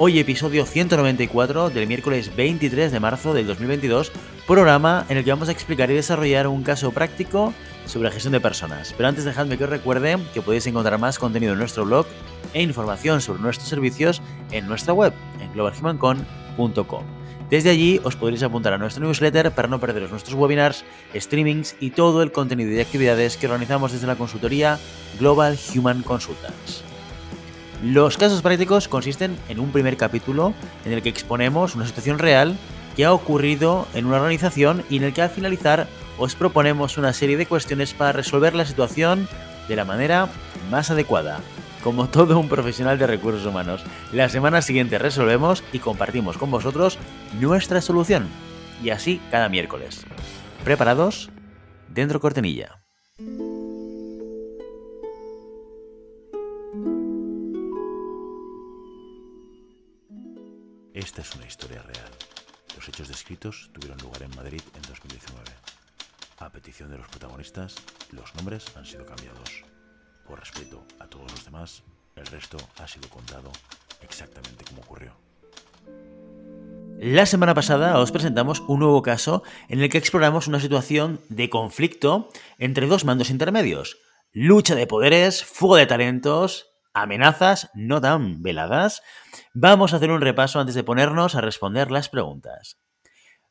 Hoy episodio 194 del miércoles 23 de marzo del 2022, programa en el que vamos a explicar y desarrollar un caso práctico sobre gestión de personas. Pero antes dejadme que os recuerde que podéis encontrar más contenido en nuestro blog e información sobre nuestros servicios en nuestra web, en globalhumancon.com. Desde allí os podréis apuntar a nuestro newsletter para no perderos nuestros webinars, streamings y todo el contenido y actividades que organizamos desde la consultoría Global Human Consultants. Los casos prácticos consisten en un primer capítulo en el que exponemos una situación real que ha ocurrido en una organización y en el que al finalizar os proponemos una serie de cuestiones para resolver la situación de la manera más adecuada. Como todo un profesional de recursos humanos, la semana siguiente resolvemos y compartimos con vosotros nuestra solución. Y así cada miércoles. ¿Preparados? Dentro cortenilla. Esta es una historia real. Los hechos descritos tuvieron lugar en Madrid en 2019. A petición de los protagonistas, los nombres han sido cambiados. Por respeto a todos los demás, el resto ha sido contado exactamente como ocurrió. La semana pasada os presentamos un nuevo caso en el que exploramos una situación de conflicto entre dos mandos intermedios. Lucha de poderes, fuego de talentos, amenazas no tan veladas, vamos a hacer un repaso antes de ponernos a responder las preguntas.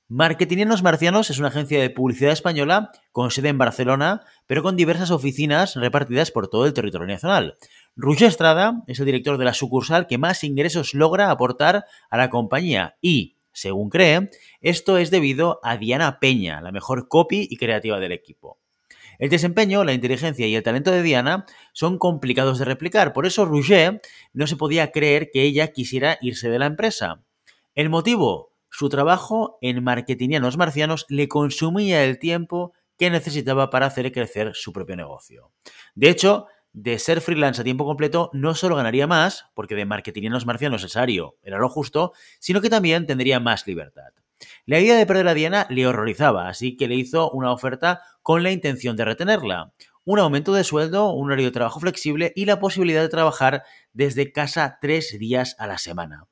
Marketingianos Marcianos es una agencia de publicidad española con sede en Barcelona, pero con diversas oficinas repartidas por todo el territorio nacional. Roger Estrada es el director de la sucursal que más ingresos logra aportar a la compañía y, según cree, esto es debido a Diana Peña, la mejor copy y creativa del equipo. El desempeño, la inteligencia y el talento de Diana son complicados de replicar, por eso Rouget no se podía creer que ella quisiera irse de la empresa. El motivo, su trabajo en Marketingianos Marcianos le consumía el tiempo que necesitaba para hacer crecer su propio negocio. De hecho, de ser freelance a tiempo completo no solo ganaría más, porque de Marketingianos Marcianos el salario era lo justo, sino que también tendría más libertad. La idea de perder a Diana le horrorizaba, así que le hizo una oferta con la intención de retenerla. Un aumento de sueldo, un horario de trabajo flexible y la posibilidad de trabajar desde casa tres días a la semana.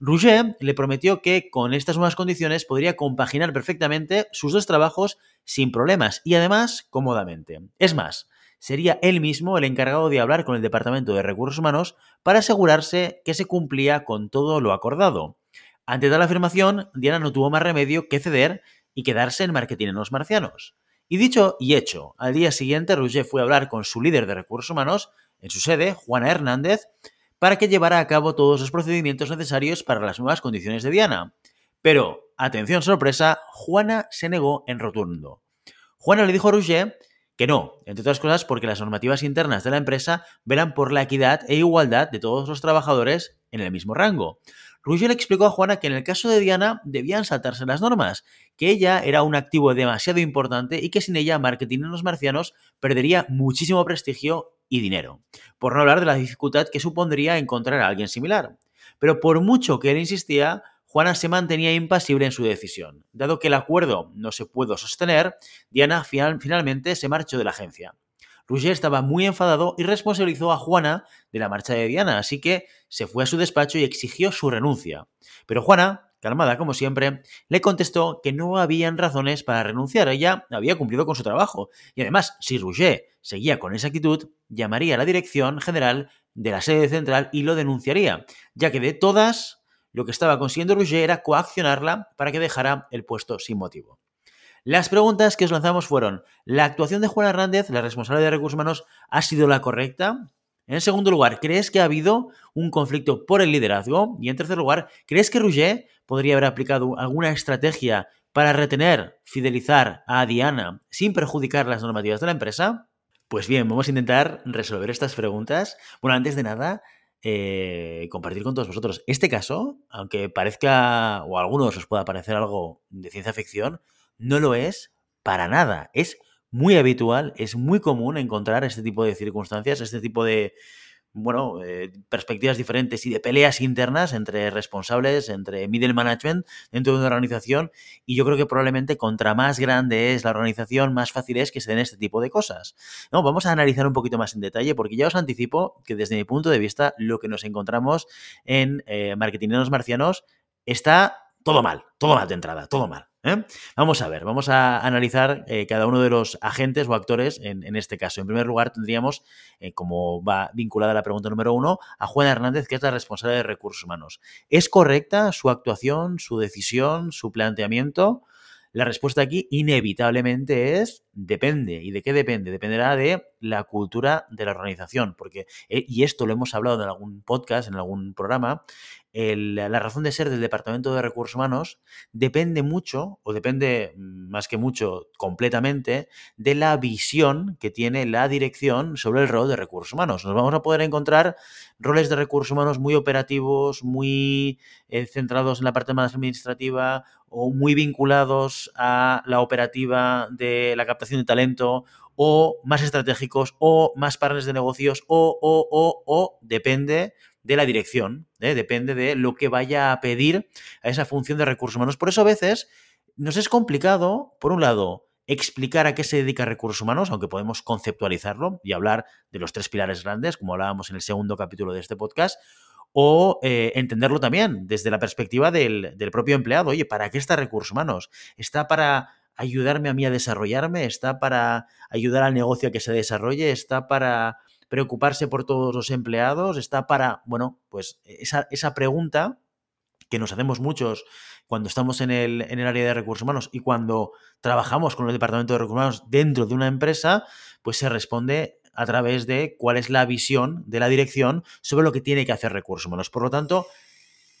Rouget le prometió que con estas nuevas condiciones podría compaginar perfectamente sus dos trabajos sin problemas y además cómodamente. Es más, sería él mismo el encargado de hablar con el Departamento de Recursos Humanos para asegurarse que se cumplía con todo lo acordado. Ante tal afirmación, Diana no tuvo más remedio que ceder y quedarse en marketing en los marcianos. Y dicho y hecho, al día siguiente Rouget fue a hablar con su líder de recursos humanos en su sede, Juana Hernández, para que llevara a cabo todos los procedimientos necesarios para las nuevas condiciones de Diana. Pero, atención sorpresa, Juana se negó en rotundo. Juana le dijo a Rouget que no, entre otras cosas porque las normativas internas de la empresa velan por la equidad e igualdad de todos los trabajadores en el mismo rango. Ruggier le explicó a Juana que en el caso de Diana debían saltarse las normas, que ella era un activo demasiado importante y que sin ella Marketing en los Marcianos perdería muchísimo prestigio y dinero, por no hablar de la dificultad que supondría encontrar a alguien similar. Pero por mucho que él insistía, Juana se mantenía impasible en su decisión. Dado que el acuerdo no se pudo sostener, Diana finalmente se marchó de la agencia. Rouget estaba muy enfadado y responsabilizó a Juana de la marcha de Diana, así que se fue a su despacho y exigió su renuncia. Pero Juana, calmada como siempre, le contestó que no habían razones para renunciar, ella había cumplido con su trabajo. Y además, si Rouget seguía con esa actitud, llamaría a la dirección general de la sede central y lo denunciaría, ya que de todas, lo que estaba consiguiendo Rouget era coaccionarla para que dejara el puesto sin motivo. Las preguntas que os lanzamos fueron, ¿la actuación de Juana Hernández, la responsable de recursos humanos, ha sido la correcta? En segundo lugar, ¿crees que ha habido un conflicto por el liderazgo? Y en tercer lugar, ¿crees que Rouget podría haber aplicado alguna estrategia para retener, fidelizar a Diana sin perjudicar las normativas de la empresa? Pues bien, vamos a intentar resolver estas preguntas. Bueno, antes de nada, eh, compartir con todos vosotros. Este caso, aunque parezca, o a algunos os pueda parecer algo de ciencia ficción, no lo es para nada. Es muy habitual, es muy común encontrar este tipo de circunstancias, este tipo de, bueno, eh, perspectivas diferentes y de peleas internas entre responsables, entre middle management dentro de una organización. Y yo creo que probablemente contra más grande es la organización, más fácil es que se den este tipo de cosas. No, vamos a analizar un poquito más en detalle porque ya os anticipo que desde mi punto de vista lo que nos encontramos en eh, Marketingeros Marcianos está todo mal, todo mal de entrada, todo mal. ¿Eh? Vamos a ver, vamos a analizar eh, cada uno de los agentes o actores en, este caso. En primer lugar, tendríamos, eh, como va vinculada a la pregunta número uno, a Juan Hernández, que es la responsable de recursos humanos. ¿Es correcta su actuación, su decisión, su planteamiento? La respuesta aquí inevitablemente es depende. ¿Y de qué depende? Dependerá de la cultura de la organización. Porque, y esto lo hemos hablado en algún podcast, en algún programa, la razón de ser del Departamento de Recursos Humanos depende mucho, o depende más que mucho, completamente, de la visión que tiene la dirección sobre el rol de recursos humanos. Nos vamos a poder encontrar roles de recursos humanos muy operativos, muy eh, centrados en la parte más administrativa o muy vinculados a la operativa de la de talento o más estratégicos o más partners de negocios o, o, o, o, depende de la dirección, ¿eh? depende de lo que vaya a pedir a esa función de recursos humanos. Por eso a veces nos es complicado, por un lado, explicar a qué se dedica recursos humanos, aunque podemos conceptualizarlo y hablar de los tres pilares grandes, como hablábamos en el segundo capítulo de este podcast, o eh, entenderlo también desde la perspectiva del, del, propio empleado. Oye, ¿para qué está recursos humanos? ¿Está para ayudarme a mí a desarrollarme? ¿Está para ayudar al negocio a que se desarrolle? ¿Está para preocuparse por todos los empleados, está para, bueno, pues esa, esa pregunta que nos hacemos muchos cuando estamos en el, en el, área de recursos humanos y cuando trabajamos con el departamento de recursos humanos dentro de una empresa, pues se responde a través de cuál es la visión de la dirección sobre lo que tiene que hacer recursos humanos. Por lo tanto,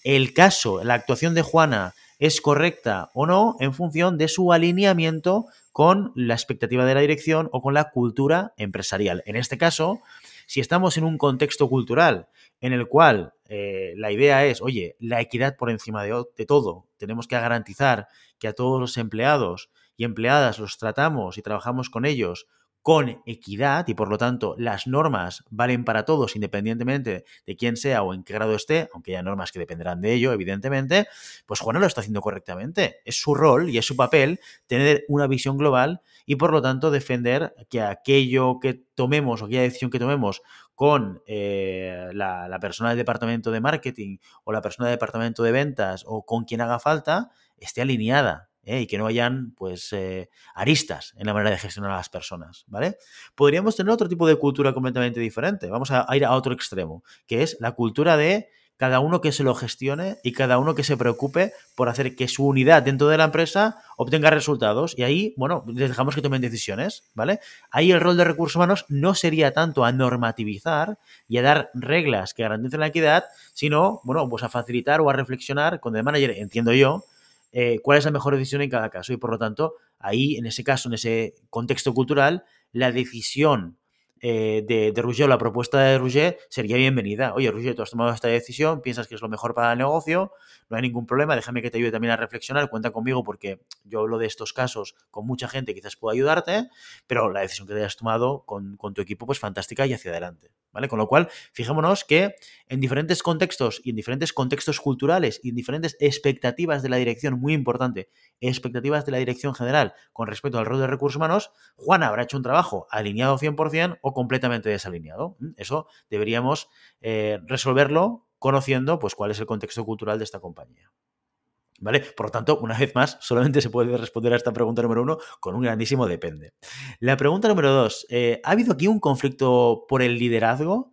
el caso, la actuación de Juana es correcta o no en función de su alineamiento con la expectativa de la dirección o con la cultura empresarial. En este caso, si estamos en un contexto cultural en el cual eh, la idea es, oye, la equidad por encima de, de todo, tenemos que garantizar que a todos los empleados y empleadas los tratamos y trabajamos con ellos con equidad y por lo tanto las normas valen para todos independientemente de quién sea o en qué grado esté, aunque haya normas que dependerán de ello, evidentemente, pues Juana lo está haciendo correctamente. Es su rol y es su papel tener una visión global y por lo tanto defender que aquello que tomemos o aquella decisión que tomemos con eh, la, la persona del departamento de marketing o la persona del departamento de ventas o con quien haga falta esté alineada ¿eh? y que no hayan pues eh, aristas en la manera de gestionar a las personas, ¿vale? Podríamos tener otro tipo de cultura completamente diferente. Vamos a, ir a otro extremo, que es la cultura de cada uno que se lo gestione y cada uno que se preocupe por hacer que su unidad dentro de la empresa obtenga resultados. Y ahí, bueno, les dejamos que tomen decisiones, ¿vale? Ahí el rol de recursos humanos no sería tanto a normativizar y a dar reglas que garanticen la equidad, sino, bueno, pues a facilitar o a reflexionar con el manager, entiendo yo, eh, cuál es la mejor decisión en cada caso. Y por lo tanto, ahí, en ese caso, en ese contexto cultural, la decisión eh, de, de la propuesta de Rouget sería bienvenida. Oye, Rouget, tú has tomado esta decisión, piensas que es lo mejor para el negocio, no hay ningún problema, déjame que te ayude también a reflexionar, cuenta conmigo porque yo hablo de estos casos con mucha gente, quizás pueda ayudarte, pero la decisión que te hayas tomado con, con tu equipo, pues fantástica y hacia adelante. ¿Vale? Con lo cual, fijémonos que en diferentes contextos y en diferentes contextos culturales y en diferentes expectativas de la dirección, muy importante, expectativas de la dirección general con respecto al rol de recursos humanos, Juan habrá hecho un trabajo alineado 100% o completamente desalineado. ¿Mm? Eso deberíamos eh, resolverlo conociendo pues, cuál es el contexto cultural de esta compañía. ¿Vale? Por lo tanto, una vez más, solamente se puede responder a esta pregunta número uno con un grandísimo depende. La pregunta número dos, eh, ¿ha habido aquí un conflicto por el liderazgo?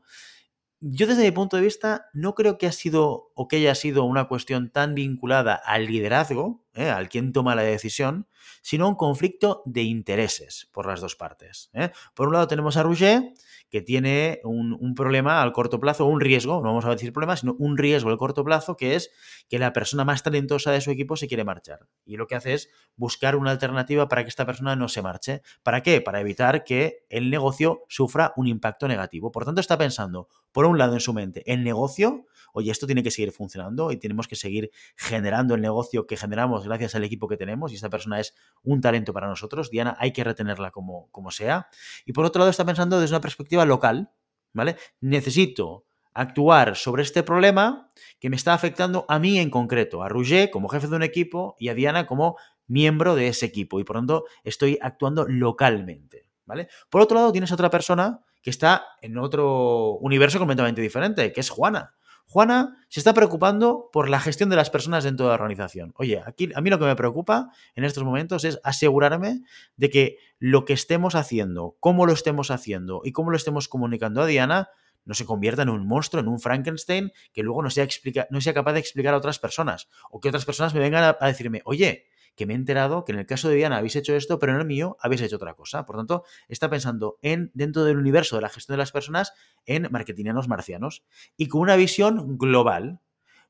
Yo desde mi punto de vista no creo que ha sido o que haya sido una cuestión tan vinculada al liderazgo, ¿eh? al quien toma la decisión, sino un conflicto de intereses por las dos partes. ¿eh? Por un lado tenemos a Rouget, que tiene un, problema al corto plazo, un riesgo, no vamos a decir problema, sino un riesgo al corto plazo, que es que la persona más talentosa de su equipo se quiere marchar. Y lo que hace es buscar una alternativa para que esta persona no se marche. ¿Para qué? Para evitar que el negocio sufra un impacto negativo. Por tanto, está pensando, por un lado, en su mente, el negocio, oye, esto tiene que seguir funcionando y tenemos que seguir generando el negocio que generamos gracias al equipo que tenemos y esta persona es un talento para nosotros. Diana, hay que retenerla como, como sea. Y por otro lado, está pensando desde una perspectiva local, ¿vale? Necesito actuar sobre este problema que me está afectando a mí en concreto, a Rouget como jefe de un equipo y a Diana como miembro de ese equipo y por tanto estoy actuando localmente, ¿vale? Por otro lado, tienes otra persona que está en otro universo completamente diferente, que es Juana. Juana se está preocupando por la gestión de las personas dentro de la organización. Oye, aquí a mí lo que me preocupa en estos momentos es asegurarme de que lo que estemos haciendo, cómo lo estemos haciendo y cómo lo estemos comunicando a Diana no se convierta en un monstruo, en un Frankenstein que luego no sea, no sea capaz de explicar a otras personas o que otras personas me vengan a decirme, oye, que me he enterado que en el caso de Diana habéis hecho esto, pero en el mío habéis hecho otra cosa. Por tanto, está pensando en dentro del universo de la gestión de las personas en marketingianos marcianos y con una visión global.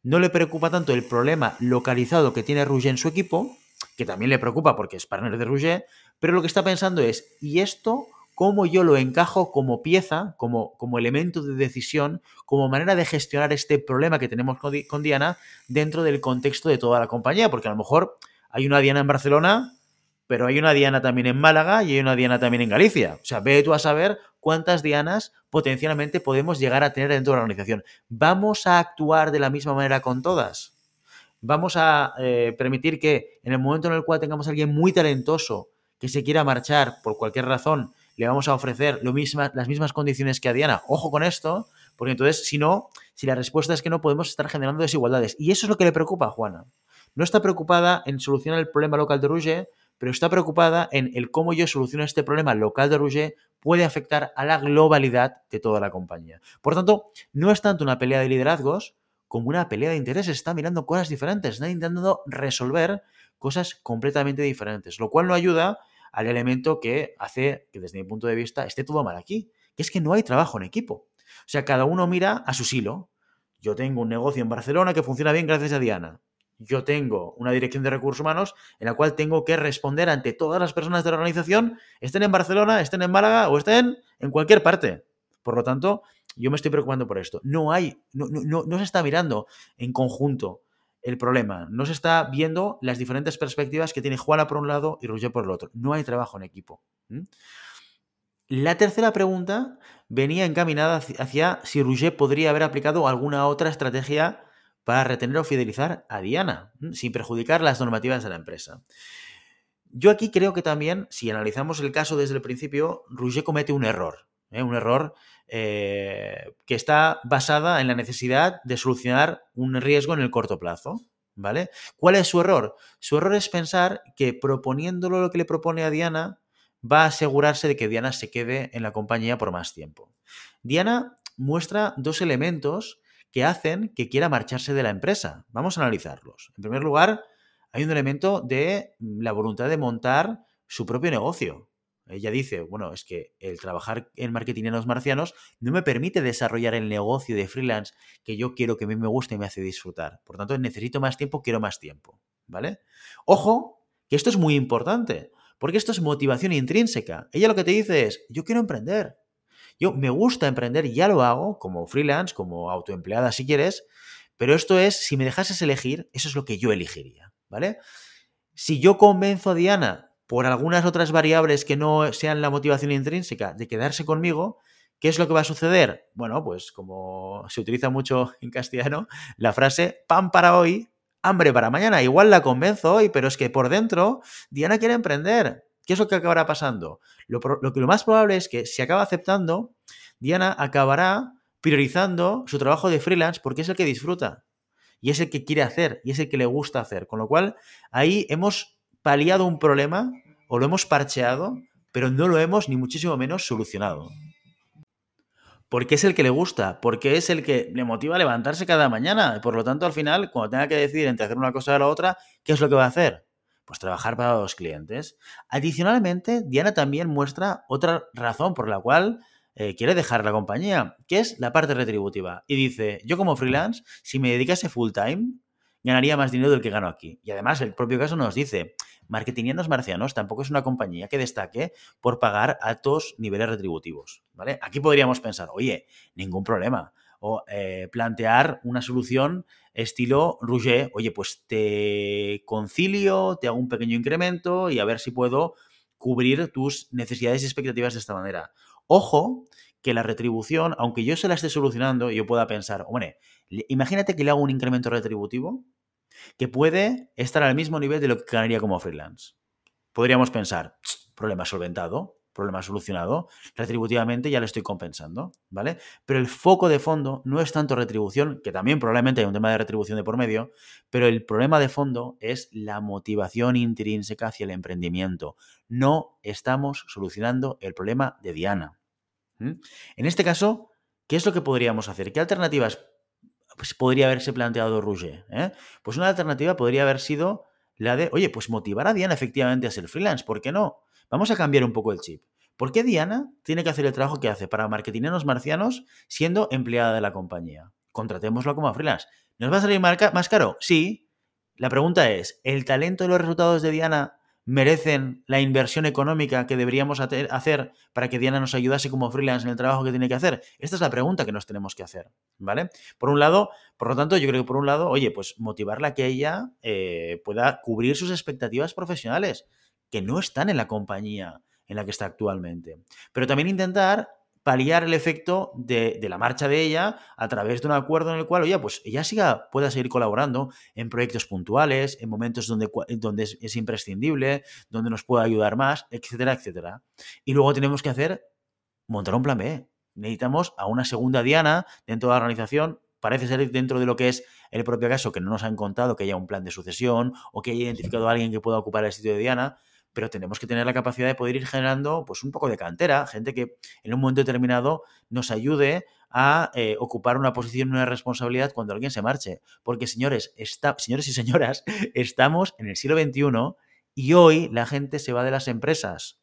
No le preocupa tanto el problema localizado que tiene Rouget en su equipo, que también le preocupa porque es partner de Rouget, pero lo que está pensando es, ¿y esto cómo yo lo encajo como pieza, como, como elemento de decisión, como manera de gestionar este problema que tenemos con Diana dentro del contexto de toda la compañía? Porque a lo mejor hay una Diana en Barcelona, pero hay una Diana también en Málaga y hay una Diana también en Galicia. O sea, ve tú a saber cuántas Dianas potencialmente podemos llegar a tener dentro de la organización. ¿Vamos a actuar de la misma manera con todas? ¿Vamos a eh, permitir que en el momento en el cual tengamos a alguien muy talentoso que se quiera marchar por cualquier razón, le vamos a ofrecer las mismas condiciones que a Diana? Ojo con esto, porque entonces, si no, si la respuesta es que no podemos estar generando desigualdades. Y eso es lo que le preocupa a Juana no está preocupada en solucionar el problema local de Rouget, pero está preocupada en el cómo yo soluciono este problema local de Rouget puede afectar a la globalidad de toda la compañía. Por tanto, no es tanto una pelea de liderazgos como una pelea de intereses. Está mirando cosas diferentes, está intentando resolver cosas completamente diferentes, lo cual no ayuda al elemento que hace que desde mi punto de vista esté todo mal aquí, que es que no hay trabajo en equipo. O sea, cada uno mira a su silo. Yo tengo un negocio en Barcelona que funciona bien gracias a Diana yo tengo una dirección de recursos humanos en la cual tengo que responder ante todas las personas de la organización, estén en Barcelona, estén en Málaga o estén en cualquier parte. Por lo tanto, yo me estoy preocupando por esto. No hay, no, no, no se está mirando en conjunto el problema, no se está viendo las diferentes perspectivas que tiene Juana por un lado y Roger por el otro. No hay trabajo en equipo. La tercera pregunta venía encaminada hacia si Rouget podría haber aplicado alguna otra estrategia para retener o fidelizar a Diana, sin perjudicar las normativas de la empresa. Yo aquí creo que también, si analizamos el caso desde el principio, Rouget comete un error, ¿eh? un error eh, que está basada en la necesidad de solucionar un riesgo en el corto plazo. ¿Vale? ¿Cuál es su error? Su error es pensar que proponiéndolo lo que le propone a Diana, va a asegurarse de que Diana se quede en la compañía por más tiempo. Diana muestra dos elementos que hacen que quiera marcharse de la empresa. Vamos a analizarlos. En primer lugar, hay un elemento de la voluntad de montar su propio negocio. Ella dice, bueno, es que el trabajar en marketing en los marcianos no me permite desarrollar el negocio de freelance que yo quiero que a mí me guste y me hace disfrutar. Por tanto, necesito más tiempo, quiero más tiempo. ¿Vale? Ojo, que esto es muy importante, porque esto es motivación intrínseca. Ella lo que te dice es, yo quiero emprender, yo me gusta emprender ya lo hago como freelance, como autoempleada si quieres, pero esto es, si me dejases elegir, eso es lo que yo elegiría, ¿vale? Si yo convenzo a Diana por algunas otras variables que no sean la motivación intrínseca de quedarse conmigo, ¿qué es lo que va a suceder? Bueno, pues como se utiliza mucho en castellano, la frase pan para hoy, hambre para mañana. Igual la convenzo hoy, pero es que por dentro Diana quiere emprender. ¿Qué es lo que acabará pasando? Lo, que lo más probable es que si acaba aceptando, Diana acabará priorizando su trabajo de freelance porque es el que disfruta y es el que quiere hacer y es el que le gusta hacer. Con lo cual, ahí hemos paliado un problema o lo hemos parcheado, pero no lo hemos ni muchísimo menos solucionado. porque es el que le gusta, porque es el que le motiva a levantarse cada mañana. Por lo tanto, al final, cuando tenga que decidir entre hacer una cosa o la otra, ¿qué es lo que va a hacer? Pues trabajar para los clientes. Adicionalmente, Diana también muestra otra razón por la cual eh, quiere dejar la compañía, que es la parte retributiva. Y dice, yo como freelance, si me dedicase full time, ganaría más dinero del que gano aquí. Y además, el propio caso nos dice, Marketingianos Marcianos tampoco es una compañía que destaque por pagar altos niveles retributivos. ¿vale? Aquí podríamos pensar, oye, ningún problema. O eh, plantear una solución estilo Rouget, oye, pues te concilio, te hago un pequeño incremento y a ver si puedo cubrir tus necesidades y expectativas de esta manera. Ojo que la retribución, aunque yo se la esté solucionando, yo pueda pensar, hombre, imagínate que le hago un incremento retributivo que puede estar al mismo nivel de lo que ganaría como freelance. Podríamos pensar, problema solventado, problema solucionado, retributivamente ya le estoy compensando, ¿vale? Pero el foco de fondo no es tanto retribución, que también probablemente hay un tema de retribución de por medio, pero el problema de fondo es la motivación intrínseca hacia el emprendimiento. No estamos solucionando el problema de Diana. En este caso, ¿qué es lo que podríamos hacer? ¿Qué alternativas pues podría haberse planteado Rouget? Eh? Pues una alternativa podría haber sido la de, oye, pues motivar a Diana efectivamente a ser freelance, ¿por qué no? Vamos a cambiar un poco el chip. ¿Por qué Diana tiene que hacer el trabajo que hace para marketineros marcianos siendo empleada de la compañía? Contratémoslo como freelance. ¿Nos va a salir más caro? Sí. La pregunta es, ¿el talento y los resultados de Diana merecen la inversión económica que deberíamos hacer para que Diana nos ayudase como freelance en el trabajo que tiene que hacer? Esta es la pregunta que nos tenemos que hacer, ¿vale? Por un lado, por lo tanto, yo creo que por un lado, oye, pues motivarla a que ella eh, pueda cubrir sus expectativas profesionales, que no están en la compañía en la que está actualmente. Pero también intentar paliar el efecto de, la marcha de ella a través de un acuerdo en el cual, oye, pues ella siga, pueda seguir colaborando en proyectos puntuales, en momentos donde, donde es, imprescindible, donde nos pueda ayudar más, etcétera, etcétera. Y luego tenemos que hacer, montar un plan B. Necesitamos a una segunda diana dentro de la organización. Parece ser dentro de lo que es el propio caso que no nos han contado que haya un plan de sucesión o que haya identificado a alguien que pueda ocupar el sitio de Diana, pero tenemos que tener la capacidad de poder ir generando pues un poco de cantera, gente que en un momento determinado nos ayude a eh, ocupar una posición, una responsabilidad cuando alguien se marche. Porque, señores, está, señores y señoras, estamos en el siglo XXI y hoy la gente se va de las empresas.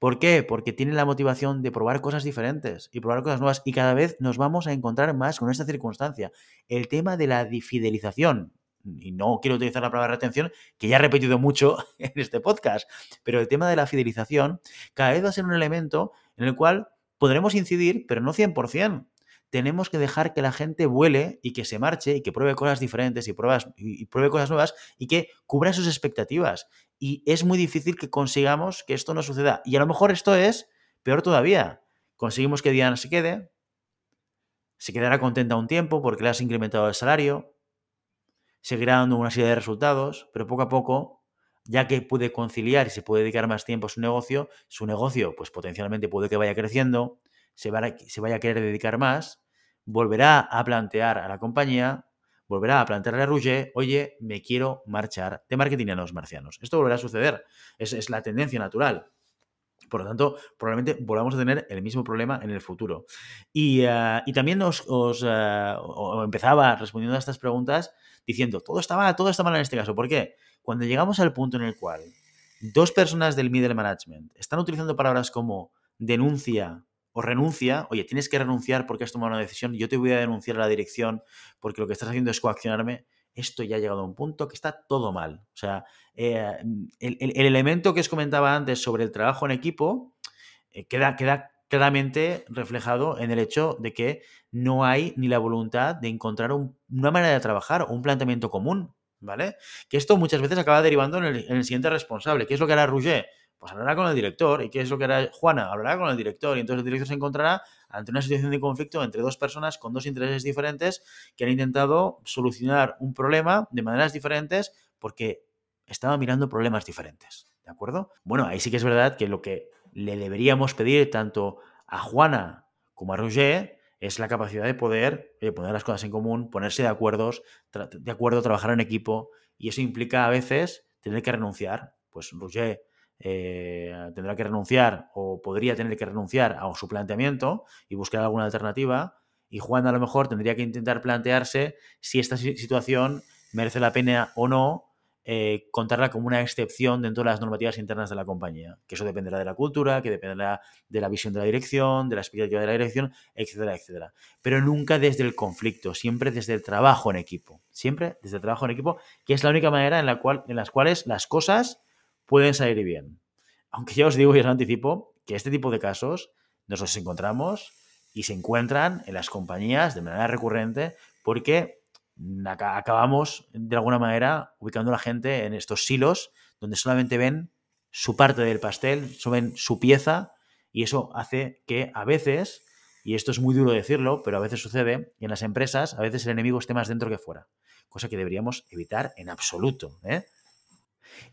¿Por qué? Porque tienen la motivación de probar cosas diferentes y probar cosas nuevas y cada vez nos vamos a encontrar más con esta circunstancia. El tema de la difidelización y no quiero utilizar la palabra retención, que ya he repetido mucho en este podcast, pero el tema de la fidelización cada vez va a ser un elemento en el cual podremos incidir, pero no 100%. Tenemos que dejar que la gente vuele y que se marche y que pruebe cosas diferentes y, y pruebe cosas nuevas y que cubra sus expectativas. Y es muy difícil que consigamos que esto no suceda. Y a lo mejor esto es peor todavía. Conseguimos que Diana se quede, se quedará contenta un tiempo porque le has incrementado el salario, seguirá dando una serie de resultados, pero poco a poco, ya que puede conciliar y se puede dedicar más tiempo a su negocio, su negocio pues potencialmente puede que vaya creciendo, se, vaya a querer dedicar más, volverá a plantear a la compañía, volverá a plantearle a Rouget, oye, me quiero marchar de marketing a los marcianos. Esto volverá a suceder, es, la tendencia natural. Por lo tanto, probablemente volvamos a tener el mismo problema en el futuro. Y, eh, también os, eh, empezaba respondiendo a estas preguntas diciendo, todo está mal, todo está mal en este caso. ¿Por qué? Cuando llegamos al punto en el cual dos personas del middle management están utilizando palabras como denuncia o renuncia, oye, tienes que renunciar porque has tomado una decisión, yo te voy a denunciar a la dirección porque lo que estás haciendo es coaccionarme, esto ya ha llegado a un punto que está todo mal. O sea, eh, el, elemento que os comentaba antes sobre el trabajo en equipo eh, queda, queda claramente reflejado en el hecho de que no hay ni la voluntad de encontrar una manera de trabajar o un planteamiento común, ¿vale? Que esto muchas veces acaba derivando en el, siguiente responsable. ¿Qué es lo que hará Rouget? Pues hablará con el director. ¿Y qué es lo que hará Juana? Hablará con el director. Y entonces el director se encontrará ante una situación de conflicto entre dos personas con dos intereses diferentes que han intentado solucionar un problema de maneras diferentes porque estaban mirando problemas diferentes. ¿De acuerdo? Bueno, ahí sí que es verdad que lo que le deberíamos pedir tanto a Juana como a Roger es la capacidad de poder poner las cosas en común, ponerse de acuerdos, de acuerdo, trabajar en equipo, y eso implica a veces tener que renunciar. Pues Roger eh, tendrá que renunciar o podría tener que renunciar a su planteamiento y buscar alguna alternativa. Y Juan a lo mejor tendría que intentar plantearse si esta situación merece la pena o no eh, contarla como una excepción dentro de las normativas internas de la compañía. Que eso dependerá de la cultura, que dependerá de la visión de la dirección, de la expectativa de la dirección, etcétera, etcétera. Pero nunca desde el conflicto, siempre desde el trabajo en equipo. Siempre desde el trabajo en equipo, que es la única manera en la cual, en las cuales las cosas pueden salir bien. Aunque ya os digo y os anticipo que este tipo de casos nos los encontramos y se encuentran en las compañías de manera recurrente porque acabamos de alguna manera ubicando a la gente en estos silos donde solamente ven su parte del pastel, solo ven su pieza y eso hace que a veces, y esto es muy duro decirlo, pero a veces sucede, en las empresas a veces el enemigo esté más dentro que fuera, cosa que deberíamos evitar en absoluto. ¿eh?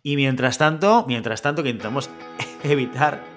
Y mientras tanto, mientras tanto que intentamos evitar